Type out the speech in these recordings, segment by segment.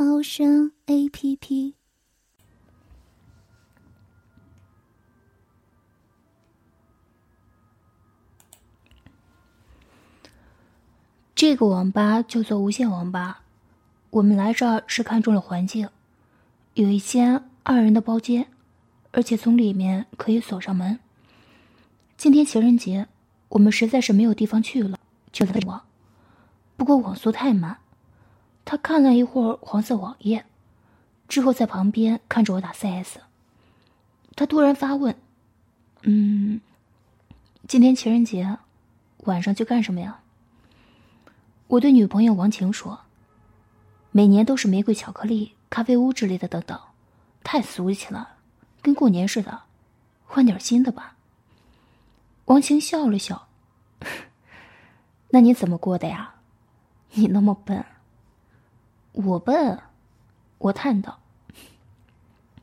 猫声 A P P。这个网吧叫做无线网吧，我们来这儿是看中了环境，有一间二人的包间，而且从里面可以锁上门。今天情人节，我们实在是没有地方去了，就在网。不过网速太慢，他看了一会儿黄色网页，之后在旁边看着我打 CS。他突然发问：“嗯，今天情人节，晚上去干什么呀？”我对女朋友王晴说：“每年都是玫瑰巧克力、咖啡屋之类的，等等，太俗气了，跟过年似的，换点新的吧。”王晴笑了笑：“那你怎么过的呀？你那么笨。”我笨，我叹道：“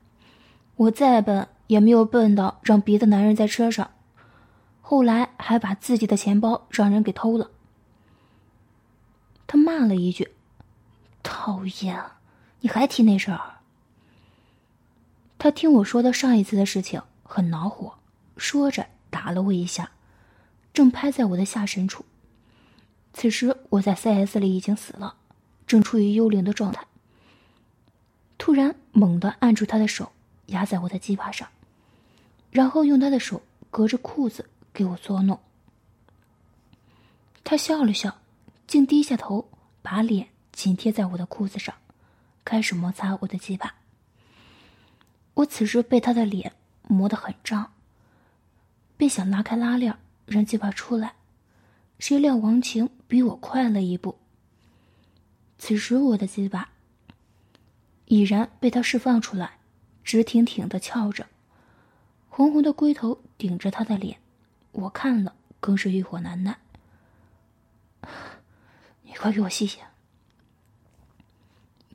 我再笨也没有笨到让别的男人在车上，后来还把自己的钱包让人给偷了。”他骂了一句：“讨厌，你还提那事儿？”他听我说的上一次的事情，很恼火，说着打了我一下，正拍在我的下身处。此时我在 CS 里已经死了，正处于幽灵的状态。突然猛地按住他的手，压在我的鸡巴上，然后用他的手隔着裤子给我作弄。他笑了笑。竟低下头，把脸紧贴在我的裤子上，开始摩擦我的鸡巴。我此时被他的脸磨得很胀，便想拉开拉链让鸡巴出来，谁料王晴比我快了一步。此时我的鸡巴已然被他释放出来，直挺挺的翘着，红红的龟头顶着他的脸，我看了更是欲火难耐。你快给我吸吸！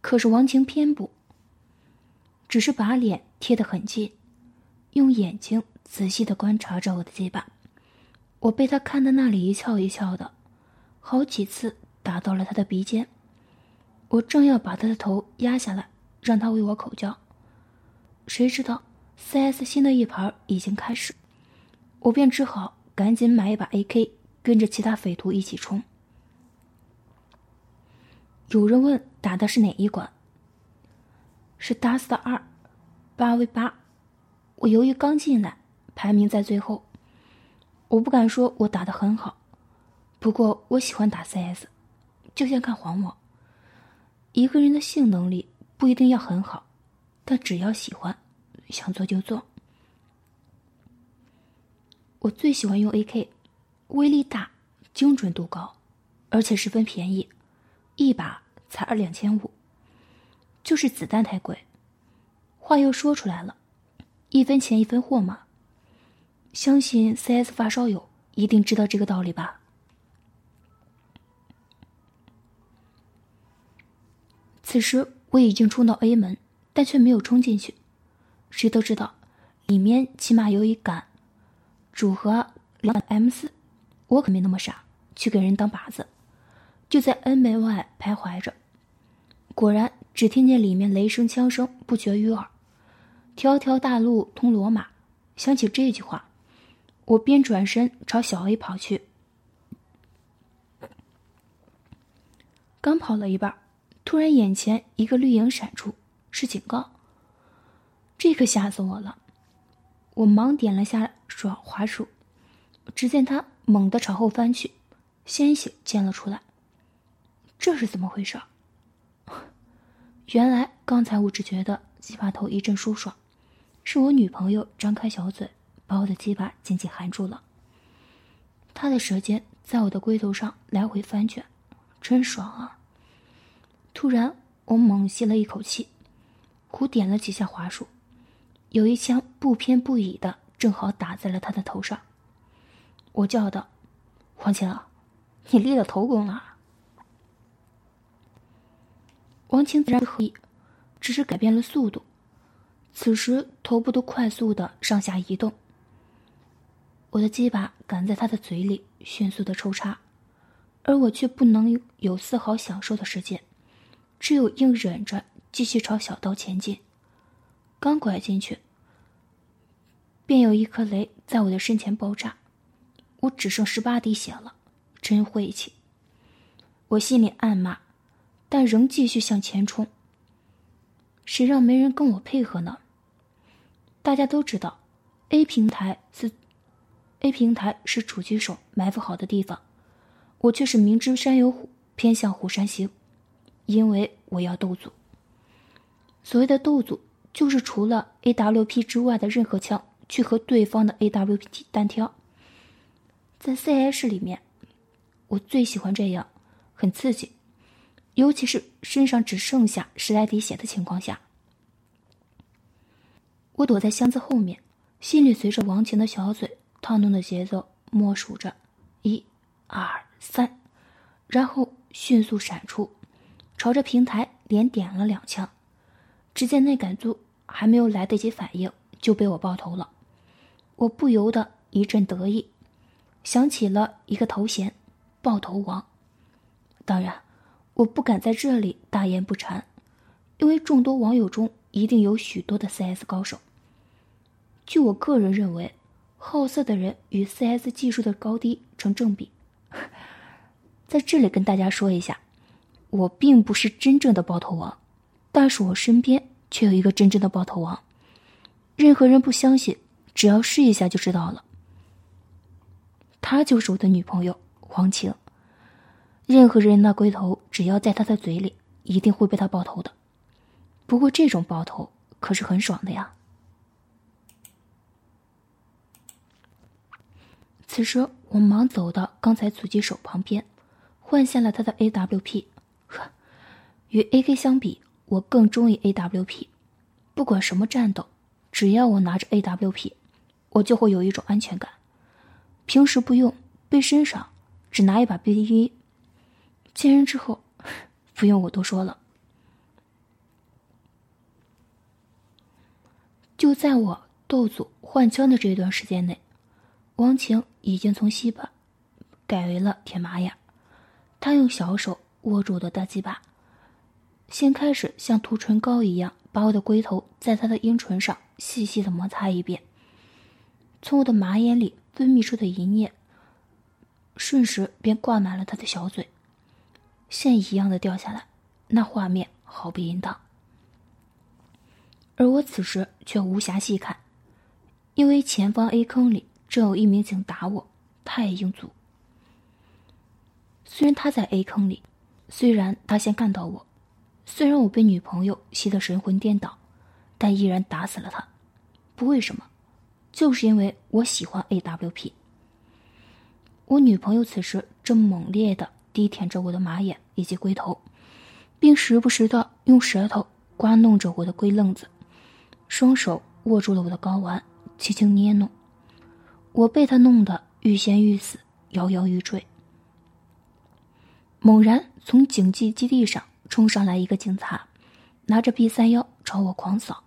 可是王晴偏不，只是把脸贴得很近，用眼睛仔细的观察着我的鸡巴。我被他看的那里一翘一翘的，好几次打到了他的鼻尖。我正要把他的头压下来，让他为我口交，谁知道 CS 新的一盘已经开始，我便只好赶紧买一把 AK，跟着其他匪徒一起冲。有人问打的是哪一关？是 Dust 二，八 v 八。我由于刚进来，排名在最后。我不敢说我打的很好，不过我喜欢打 CS，就像看黄网。一个人的性能力不一定要很好，但只要喜欢，想做就做。我最喜欢用 AK，威力大，精准度高，而且十分便宜。一把才二两千五，就是子弹太贵。话又说出来了，一分钱一分货嘛。相信 CS 发烧友一定知道这个道理吧。此时我已经冲到 A 门，但却没有冲进去。谁都知道，里面起码有一杆组合两把 M 四，我可没那么傻，去给人当靶子。就在 N 门外徘徊着，果然只听见里面雷声枪声不绝于耳。条条大路通罗马，想起这句话，我便转身朝小 A 跑去。刚跑了一半，突然眼前一个绿影闪出，是警告。这可吓死我了！我忙点了下手滑鼠，只见他猛地朝后翻去，鲜血溅了出来。这是怎么回事？原来刚才我只觉得鸡巴头一阵舒爽，是我女朋友张开小嘴把我的鸡巴紧紧含住了。她的舌尖在我的龟头上来回翻卷，真爽啊！突然，我猛吸了一口气，胡点了几下滑鼠，有一枪不偏不倚的正好打在了他的头上。我叫道：“黄晴，你立了头功了。”王晴自然合意，只是改变了速度。此时头部都快速的上下移动。我的鸡巴赶在他的嘴里迅速的抽插，而我却不能有丝毫享受的时间，只有硬忍着继续朝小道前进。刚拐进去，便有一颗雷在我的身前爆炸，我只剩十八滴血了，真晦气！我心里暗骂。但仍继续向前冲。谁让没人跟我配合呢？大家都知道，A 平台是 A 平台是狙击手埋伏好的地方，我却是明知山有虎，偏向虎山行，因为我要斗组。所谓的斗组，就是除了 AWP 之外的任何枪去和对方的 AWP 单挑。在 CS 里面，我最喜欢这样，很刺激。尤其是身上只剩下十来滴血的情况下，我躲在箱子后面，心里随着王晴的小嘴烫动的节奏默数着，一、二、三，然后迅速闪出，朝着平台连点了两枪。只见那杆租还没有来得及反应，就被我爆头了。我不由得一阵得意，想起了一个头衔——爆头王。当然。我不敢在这里大言不惭，因为众多网友中一定有许多的 CS 高手。据我个人认为，好色的人与 CS 技术的高低成正比。在这里跟大家说一下，我并不是真正的爆头王，但是我身边却有一个真正的爆头王。任何人不相信，只要试一下就知道了。她就是我的女朋友黄晴。任何人那龟头，只要在他的嘴里，一定会被他爆头的。不过这种爆头可是很爽的呀。此时我忙走到刚才狙击手旁边，换下了他的 AWP。与 AK 相比，我更中意 AWP。不管什么战斗，只要我拿着 AWP，我就会有一种安全感。平时不用，背身上只拿一把 BD。见人之后，不用我多说了。就在我斗组换枪的这一段时间内，王晴已经从西巴改为了铁玛雅。他用小手握住我的大鸡巴，先开始像涂唇膏一样，把我的龟头在他的阴唇上细细的摩擦一遍。从我的马眼里分泌出的银液，瞬时便挂满了他的小嘴。线一样的掉下来，那画面毫不淫荡。而我此时却无暇细看，因为前方 A 坑里正有一名警打我，他也应阻。虽然他在 A 坑里，虽然他先干到我，虽然我被女朋友吸得神魂颠倒，但依然打死了他。不为什么，就是因为我喜欢 AWP。我女朋友此时正猛烈的。低舔着我的马眼以及龟头，并时不时的用舌头刮弄着我的龟愣子，双手握住了我的睾丸，轻轻捏弄。我被他弄得欲仙欲死，摇摇欲坠。猛然，从警戒基地上冲上来一个警察，拿着 B 三幺朝我狂扫，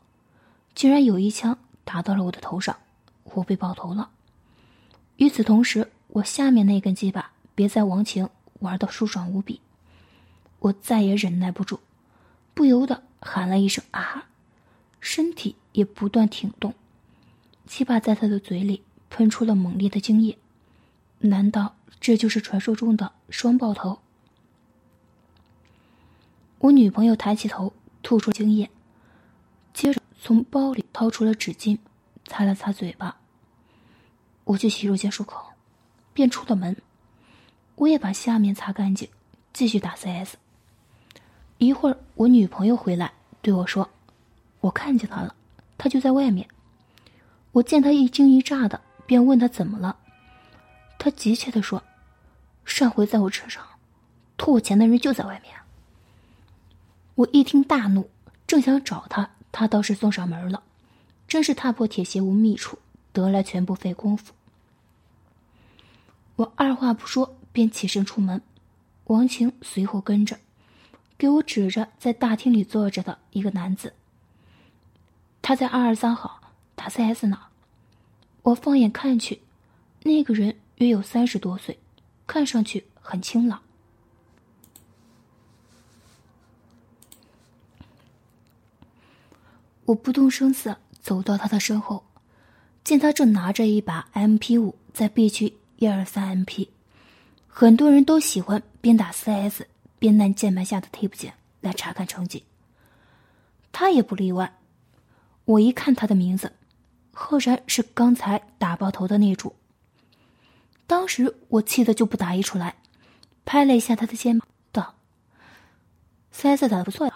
竟然有一枪打到了我的头上，我被爆头了。与此同时，我下面那根鸡巴别在王晴。玩的舒爽无比，我再也忍耐不住，不由得喊了一声“啊”，身体也不断挺动，鸡巴在他的嘴里喷出了猛烈的精液。难道这就是传说中的双爆头？我女朋友抬起头，吐出精液，接着从包里掏出了纸巾，擦了擦嘴巴。我去洗手间漱口，便出了门。我也把下面擦干净，继续打 CS。一会儿，我女朋友回来对我说：“我看见他了，他就在外面。”我见他一惊一乍的，便问他怎么了。他急切的说：“上回在我车上，拖我钱的人就在外面。”我一听大怒，正想找他他倒是送上门了，真是踏破铁鞋无觅处，得来全不费工夫。我二话不说便起身出门，王晴随后跟着，给我指着在大厅里坐着的一个男子。他在二二三号打 CS 呢。我放眼看去，那个人约有三十多岁，看上去很清朗。我不动声色走到他的身后，见他正拿着一把 MP 五在 B 区一二三 MP。很多人都喜欢边打 CS 边按键盘下的 Tab 键来查看成绩，他也不例外。我一看他的名字。赫然是刚才打爆头的那主。当时我气得就不打一处来，拍了一下他的肩膀，道：“CS 打的不错呀。”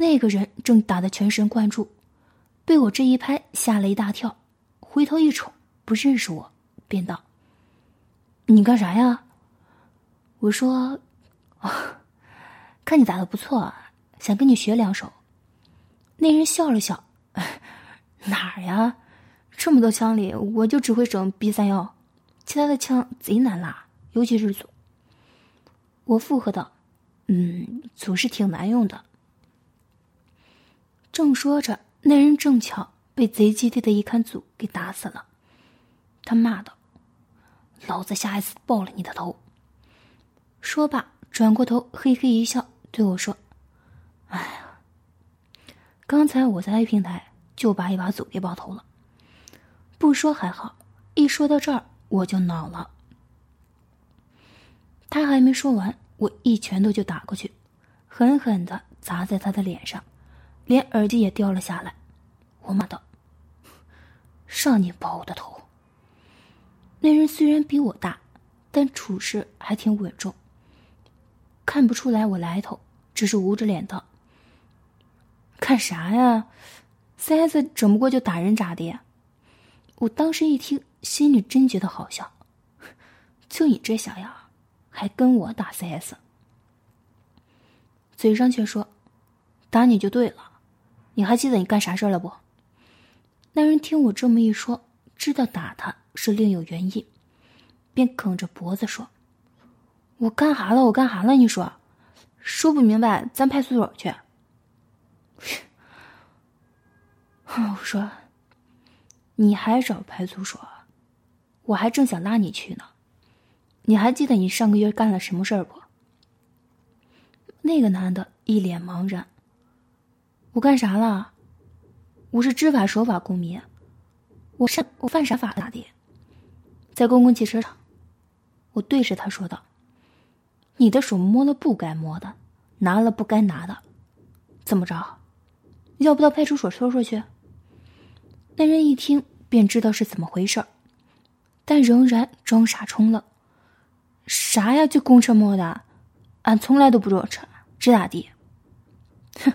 那个人正打的全神贯注，被我这一拍吓了一大跳，回头一瞅，不认识我，便道：“你干啥呀？”我说：“啊，看你打的不错，想跟你学两手。”那人笑了笑。哪儿呀？这么多枪里，我就只会整 B 三幺，其他的枪贼难拉，尤其是组。我附和道：“嗯，组是挺难用的。”正说着，那人正巧被贼基地的一看组给打死了。他骂道：“老子下一次爆了你的头！”说罢，转过头嘿嘿一笑，对我说：“哎呀，刚才我在 A 平台。”就把一把组给爆头了。不说还好，一说到这儿我就恼了。他还没说完，我一拳头就打过去，狠狠的砸在他的脸上，连耳机也掉了下来。我骂道：“让你爆我的头！”那人虽然比我大，但处事还挺稳重，看不出来我来头，只是捂着脸道：“看啥呀？” CS 整不过就打人咋的？我当时一听，心里真觉得好笑。就你这小样，还跟我打 CS？嘴上却说打你就对了。你还记得你干啥事了不？那人听我这么一说，知道打他是另有原因，便梗着脖子说：“我干哈了？我干哈了？你说，说不明白，咱派出所去。”我说：“你还找派出所？我还正想拉你去呢。你还记得你上个月干了什么事儿不？”那个男的一脸茫然。我干啥了？我是知法守法公民。我上我犯啥法？咋的？在公共汽车上，我对着他说道：“你的手摸了不该摸的，拿了不该拿的，怎么着？要不到派出所说说去？”那人一听便知道是怎么回事但仍然装傻充愣。啥呀？就公车摸的？俺从来都不坐车，这咋地？哼！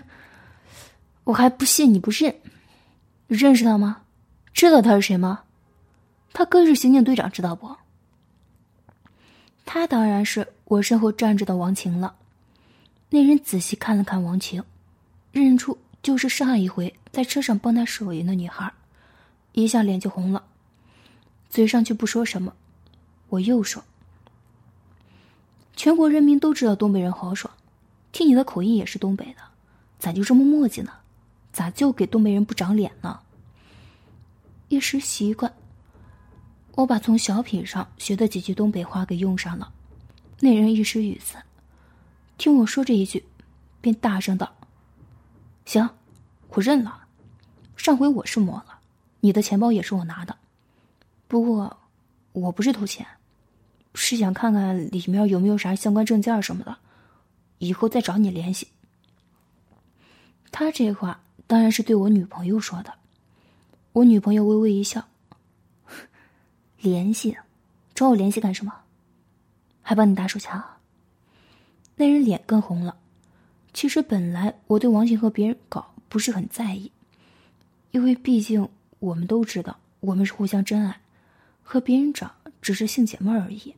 我还不信你不认。认识他吗？知道他是谁吗？他哥是刑警队长，知道不？他当然是我身后站着的王晴了。那人仔细看了看王晴，认出就是上一回在车上帮他守营的女孩。一下脸就红了，嘴上却不说什么。我又说：“全国人民都知道东北人豪爽，听你的口音也是东北的，咋就这么磨叽呢？咋就给东北人不长脸呢？”一时习惯，我把从小品上学的几句东北话给用上了。那人一时语塞，听我说这一句，便大声道：“行，我认了，上回我是摸了。”你的钱包也是我拿的，不过我不是偷钱，是想看看里面有没有啥相关证件什么的，以后再找你联系。他这话当然是对我女朋友说的，我女朋友微微一笑，联系，找我联系干什么？还帮你打手枪？那人脸更红了。其实本来我对王静和别人搞不是很在意，因为毕竟。我们都知道，我们是互相真爱，和别人找只是性解闷而已。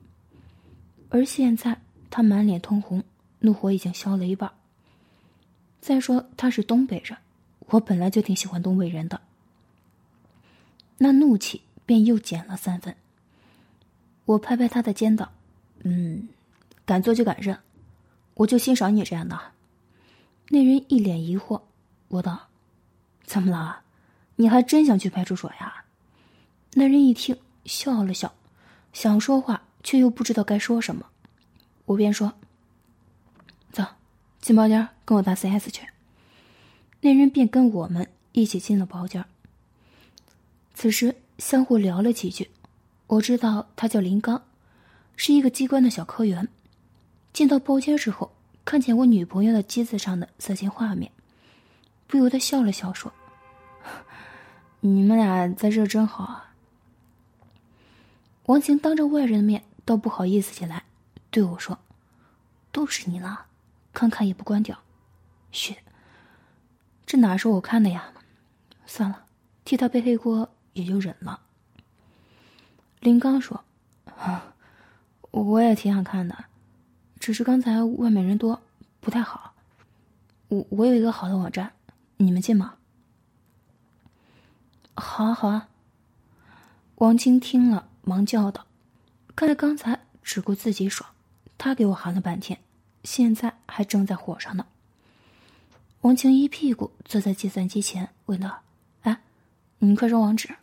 而现在他满脸通红，怒火已经消了一半。再说他是东北人，我本来就挺喜欢东北人的。那怒气便又减了三分。我拍拍他的肩膀，嗯，敢做就敢认，我就欣赏你这样的。那人一脸疑惑，我道：“怎么了？你还真想去派出所呀？”那人一听，笑了笑，想说话却又不知道该说什么。我便说：“走，进包间跟我打 CS 去。”那人便跟我们一起进了包间。此时相互聊了几句，我知道他叫林刚，是一个机关的小科员。进到包间之后，看见我女朋友的机子上的色情画面，不由得笑了笑，说：“ 你们俩在这真好啊。”王晴当着外人的面倒不好意思起来，对我说：“都是你了，看看也不关掉。”嘘，这哪是我看的呀？算了，替他背黑锅。也就忍了。林刚说：“啊，我也挺想看的，只是刚才外面人多，不太好。我我有一个好的网站，你们进吗？”“好啊，好啊。”王青听了，忙叫道：“看来刚才只顾自己爽，他给我喊了半天，现在还正在火上呢。”王晴一屁股坐在计算机前，问道：“哎，你快说网址。”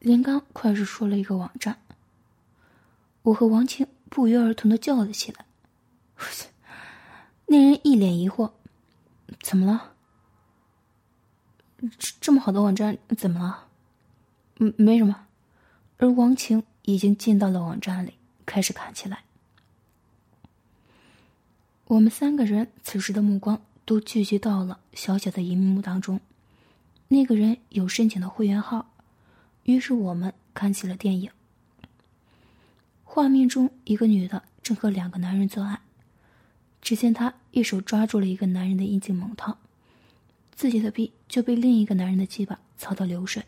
林刚快速说了一个网站，我和王晴不约而同的叫了起来。那人一脸疑惑：“怎么了？这这么好的网站怎么了？”“嗯，没什么。”而王晴已经进到了网站里，开始看起来。我们三个人此时的目光都聚集到了小小的荧幕当中。那个人有申请的会员号。于是我们看起了电影。画面中，一个女的正和两个男人做爱，只见她一手抓住了一个男人的阴茎猛掏，自己的臂就被另一个男人的鸡巴操到流水。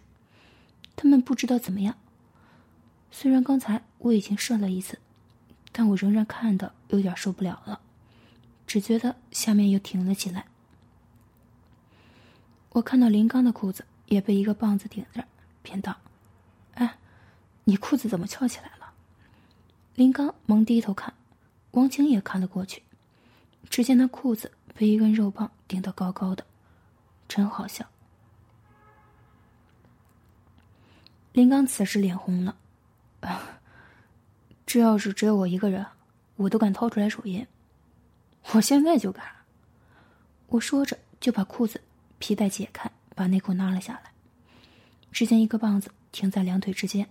他们不知道怎么样。虽然刚才我已经射了一次，但我仍然看的有点受不了了，只觉得下面又挺了起来。我看到林刚的裤子也被一个棒子顶着。便道：“哎，你裤子怎么翘起来了？”林刚忙低头看，王晴也看了过去。只见他裤子被一根肉棒顶得高高的，真好笑。林刚此时脸红了，啊，这要是只有我一个人，我都敢掏出来手印。我现在就敢。我说着就把裤子皮带解开，把内裤拉了下来。只见一个棒子停在两腿之间，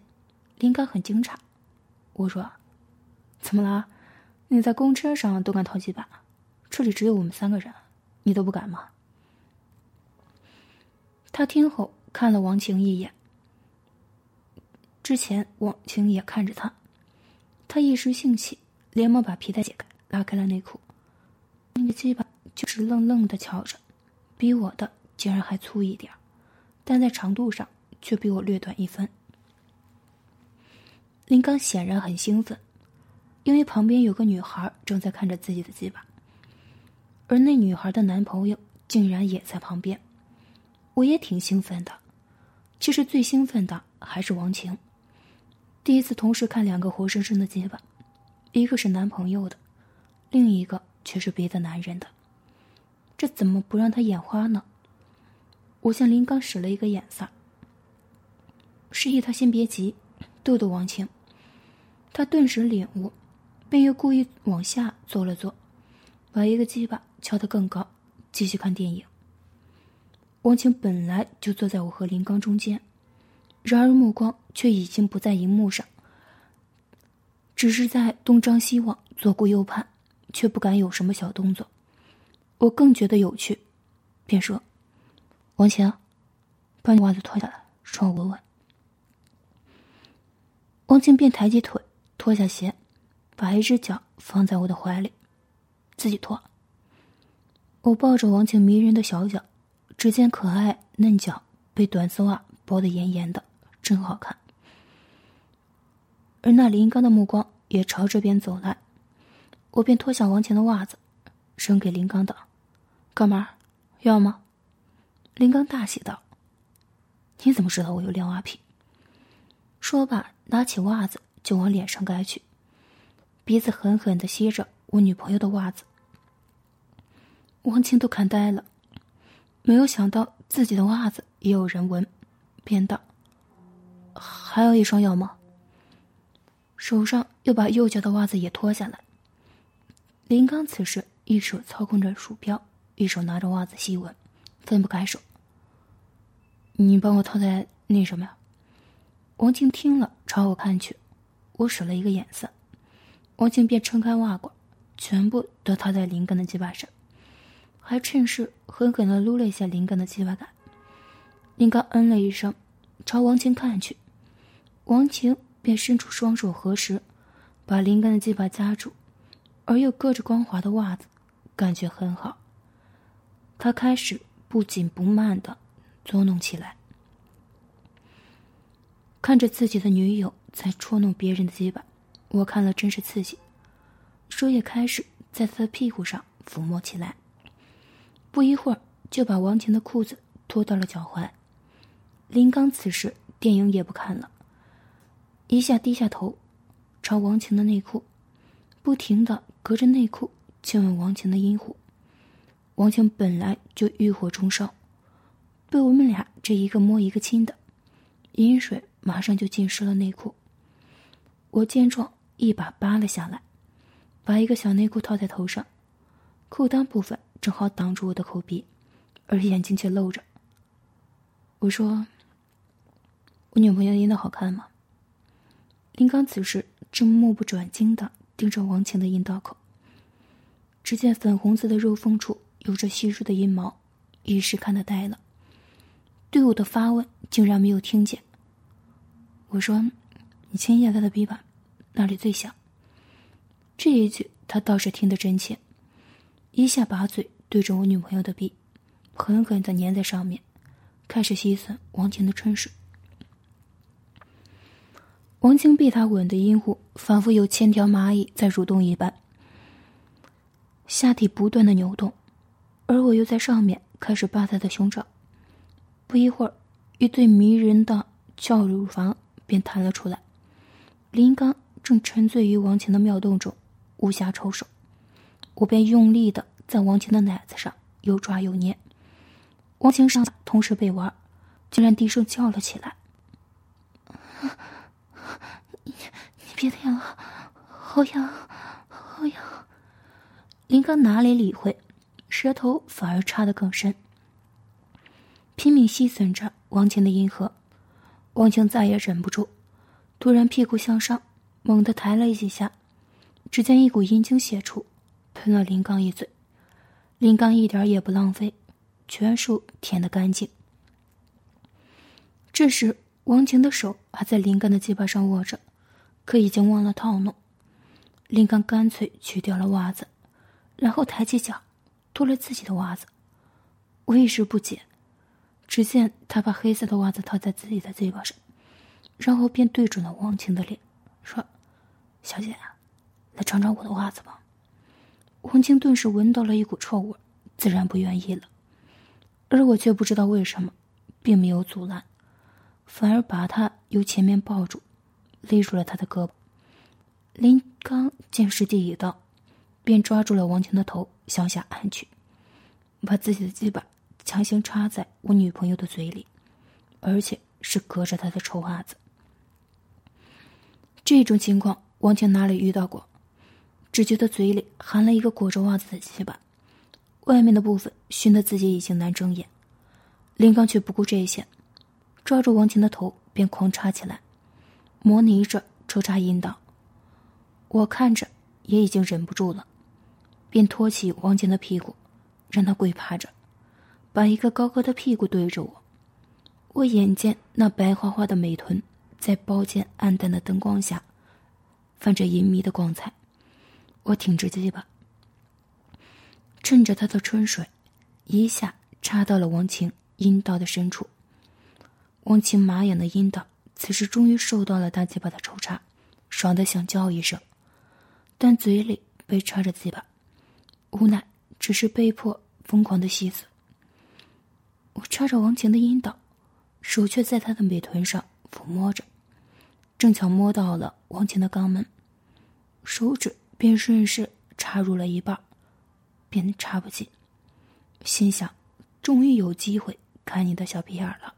林刚很惊诧。我说：“怎么了？你在公车上都敢掏几把？这里只有我们三个人，你都不敢吗？”他听后看了王晴一眼。之前王晴也看着他，他一时兴起，连忙把皮带解开，拉开了内裤。那个鸡巴就是愣愣的瞧着，比我的竟然还粗一点但在长度上。却比我略短一分。林刚显然很兴奋，因为旁边有个女孩正在看着自己的鸡巴，而那女孩的男朋友竟然也在旁边。我也挺兴奋的，其实最兴奋的还是王晴，第一次同时看两个活生生的鸡巴，一个是男朋友的，另一个却是别的男人的，这怎么不让他眼花呢？我向林刚使了一个眼色。示意他先别急，逗逗王晴。他顿时领悟，便又故意往下坐了坐，把一个鸡巴翘得更高，继续看电影。王晴本来就坐在我和林刚中间，然而目光却已经不在荧幕上，只是在东张西望，左顾右盼，却不敢有什么小动作。我更觉得有趣，便说：“王晴，把你袜子脱下来，让我闻闻。”王晴便抬起腿，脱下鞋，把一只脚放在我的怀里，自己脱。我抱着王晴迷人的小脚，只见可爱嫩脚被短丝袜包得严严的，真好看。而那林刚的目光也朝这边走来，我便脱下王晴的袜子，扔给林刚道：“哥们儿，要吗？”林刚大喜道：“你怎么知道我有撩阿癖？”说罢，拿起袜子就往脸上盖去，鼻子狠狠的吸着我女朋友的袜子。王晴都看呆了，没有想到自己的袜子也有人闻，便道：“还有一双要吗？”手上又把右脚的袜子也脱下来。林刚此时一手操控着鼠标，一手拿着袜子吸闻，分不开手。你帮我套在那什么呀？王静听了，朝我看去，我使了一个眼色，王静便撑开袜管，全部都套在林刚的鸡巴上，还趁势狠狠的撸了一下林刚的鸡巴杆。林刚嗯了一声，朝王晴看去，王晴便伸出双手合十，把林刚的鸡巴夹住，而又隔着光滑的袜子，感觉很好。他开始不紧不慢的捉弄起来。看着自己的女友在戳弄别人的鸡巴，我看了真是刺激，手也开始在他的屁股上抚摸起来。不一会儿，就把王晴的裤子脱到了脚踝。林刚此时电影也不看了，一下低下头，朝王晴的内裤，不停的隔着内裤亲吻王晴的阴户。王晴本来就欲火中烧，被我们俩这一个摸一个亲的，阴水。马上就浸湿了内裤。我见状，一把扒了下来，把一个小内裤套在头上，裤裆部分正好挡住我的口鼻，而眼睛却露着。我说：“我女朋友阴道好看吗？”林刚此时正目不转睛的盯着王晴的阴道口，只见粉红色的肉缝处有着稀疏的阴毛，一时看得呆了，对我的发问竟然没有听见。我说：“你亲一下他的臂吧，那里最响。”这一句他倒是听得真切，一下把嘴对着我女朋友的臂，狠狠的粘在上面，开始吸吮王晴的春水。王晴被他吻的阴户仿佛有千条蚂蚁在蠕动一般，下体不断的扭动，而我又在上面开始扒他的胸罩。不一会儿，一对迷人的翘乳房。便弹了出来，林刚正沉醉于王晴的妙动中，无暇抽手，我便用力的在王晴的奶子上又抓又捏，王晴上下同时被玩，竟然低声叫了起来：“你你别舔了，好痒，好痒！”林刚哪里理会，舌头反而插得更深，拼命吸吮着王晴的阴核。王晴再也忍不住，突然屁股向上，猛地抬了几下，只见一股阴精泄出，喷了林刚一嘴。林刚一点也不浪费，全数舔得干净。这时，王晴的手还在林刚的鸡巴上握着，可已经忘了套弄。林刚干脆取掉了袜子，然后抬起脚，脱了自己的袜子。我一时不解。只见他把黑色的袜子套在自己的嘴巴上，然后便对准了王晴的脸，说：“小姐，来尝尝我的袜子吧。”王晴顿时闻到了一股臭味，自然不愿意了。而我却不知道为什么，并没有阻拦，反而把他由前面抱住，勒住了他的胳膊。林刚见时机已到，便抓住了王强的头向下按去，把自己的鸡巴。强行插在我女朋友的嘴里，而且是隔着她的臭袜子。这种情况王强哪里遇到过？只觉得嘴里含了一个裹着袜子的鸡巴，外面的部分熏得自己已经难睁眼。林刚却不顾这些，抓住王晴的头便狂插起来，模拟着抽插阴道。我看着也已经忍不住了，便托起王晴的屁股，让他跪趴着。把一个高高的屁股对着我，我眼见那白花花的美臀在包间暗淡的灯光下，泛着隐秘的光彩。我挺直鸡巴，趁着他的春水，一下插到了王晴阴道的深处。王晴麻痒的阴道此时终于受到了大鸡巴的抽插，爽的想叫一声，但嘴里被插着鸡巴，无奈只是被迫疯狂的吸死。我插着王晴的阴道，手却在她的美臀上抚摸着，正巧摸到了王晴的肛门，手指便顺势插入了一半，便插不进，心想：终于有机会看你的小屁眼了。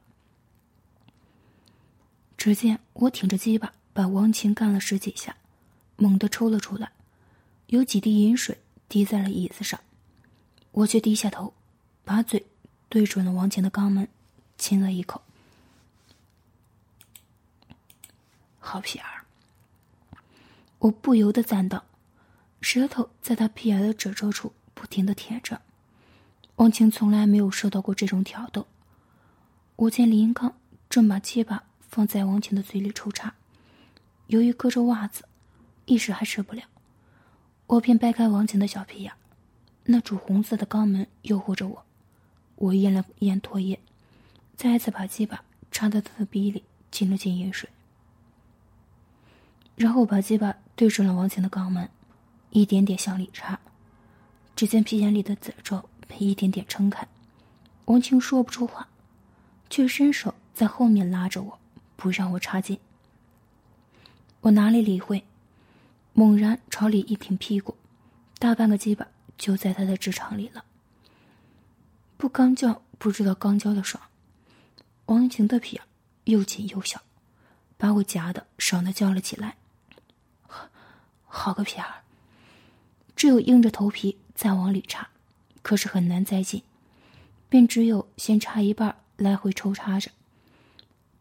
只见我挺着鸡巴，把王晴干了十几下，猛地抽了出来，有几滴饮水滴在了椅子上。我却低下头，把嘴对准了王晴的肛门，亲了一口。好屁眼儿！我不由得赞道，舌头在他屁眼的褶皱处不停的舔着。王晴从来没有受到过这种挑逗。我见林刚正把鸡巴。放在王晴的嘴里抽插，由于隔着袜子，一时还吃不了，我便掰开王晴的小屁眼，那主红色的肛门诱惑着我，我咽了咽唾液，再次把鸡巴插到他的鼻里，进了进饮水，然后把鸡巴对准了王晴的肛门，一点点向里插，只见皮眼里的褶皱被一点点撑开，王晴说不出话，却伸手在后面拉着我。不让我插进，我哪里理会，猛然朝里一挺屁股，大半个鸡巴就在他的直肠里了。不刚叫不知道刚交的爽，王晴的屁又紧又小，把我夹的爽的叫了起来。好个屁儿！只有硬着头皮再往里插，可是很难再进，便只有先插一半，来回抽插着。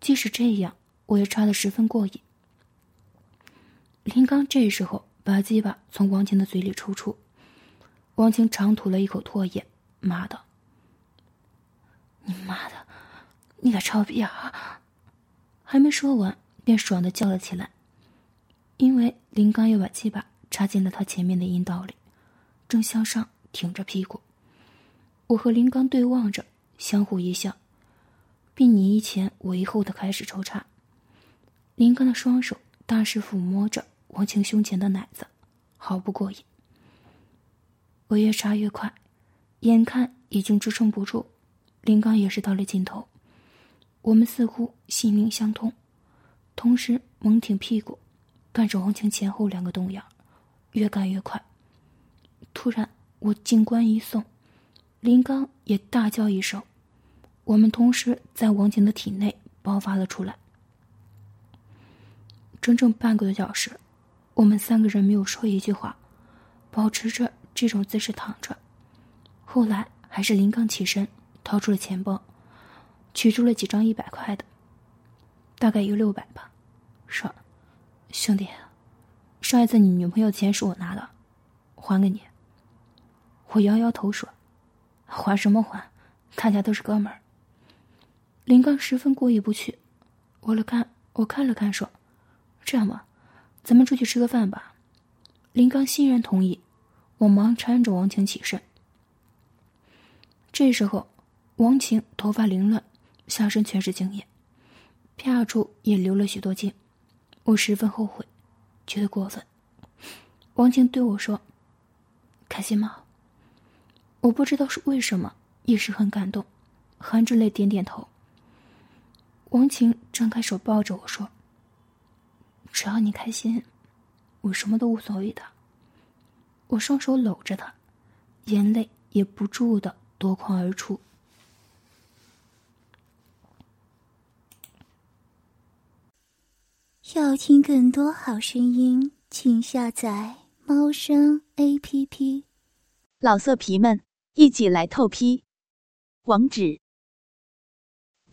即使这样，我也插得十分过瘾。林刚这时候把鸡巴从王晴的嘴里抽出，王晴长吐了一口唾液，骂道：“你妈的，你个臭逼啊！”还没说完，便爽的叫了起来，因为林刚又把鸡巴插进了他前面的阴道里，正向上挺着屁股。我和林刚对望着，相互一笑。并你一前我一后的开始抽插，林刚的双手大势抚摸着王晴胸前的奶子，毫不过瘾。我越插越快，眼看已经支撑不住，林刚也是到了尽头。我们似乎心灵相通，同时猛挺屁股，干着王晴前后两个动眼，越干越快。突然，我警官一送，林刚也大叫一声。我们同时在王晴的体内爆发了出来。整整半个多小时，我们三个人没有说一句话，保持着这种姿势躺着。后来还是林刚起身，掏出了钱包，取出了几张一百块的，大概有六百吧，说：“兄弟，上一次你女朋友钱是我拿的，还给你。”我摇摇头说：“还什么还？大家都是哥们儿。”林刚十分过意不去，我了看，我看了看，说：“这样吧，咱们出去吃个饭吧。”林刚欣然同意，我忙搀着王晴起身。这时候，王晴头发凌乱，下身全是精液，啪处也流了许多精，我十分后悔，觉得过分。王晴对我说：“开心吗？”我不知道是为什么，一时很感动，含着泪点点头。王晴张开手抱着我说：“只要你开心，我什么都无所谓的。”我双手搂着他，眼泪也不住的夺眶而出。要听更多好声音，请下载猫声 A P P。老色皮们，一起来透批，网址。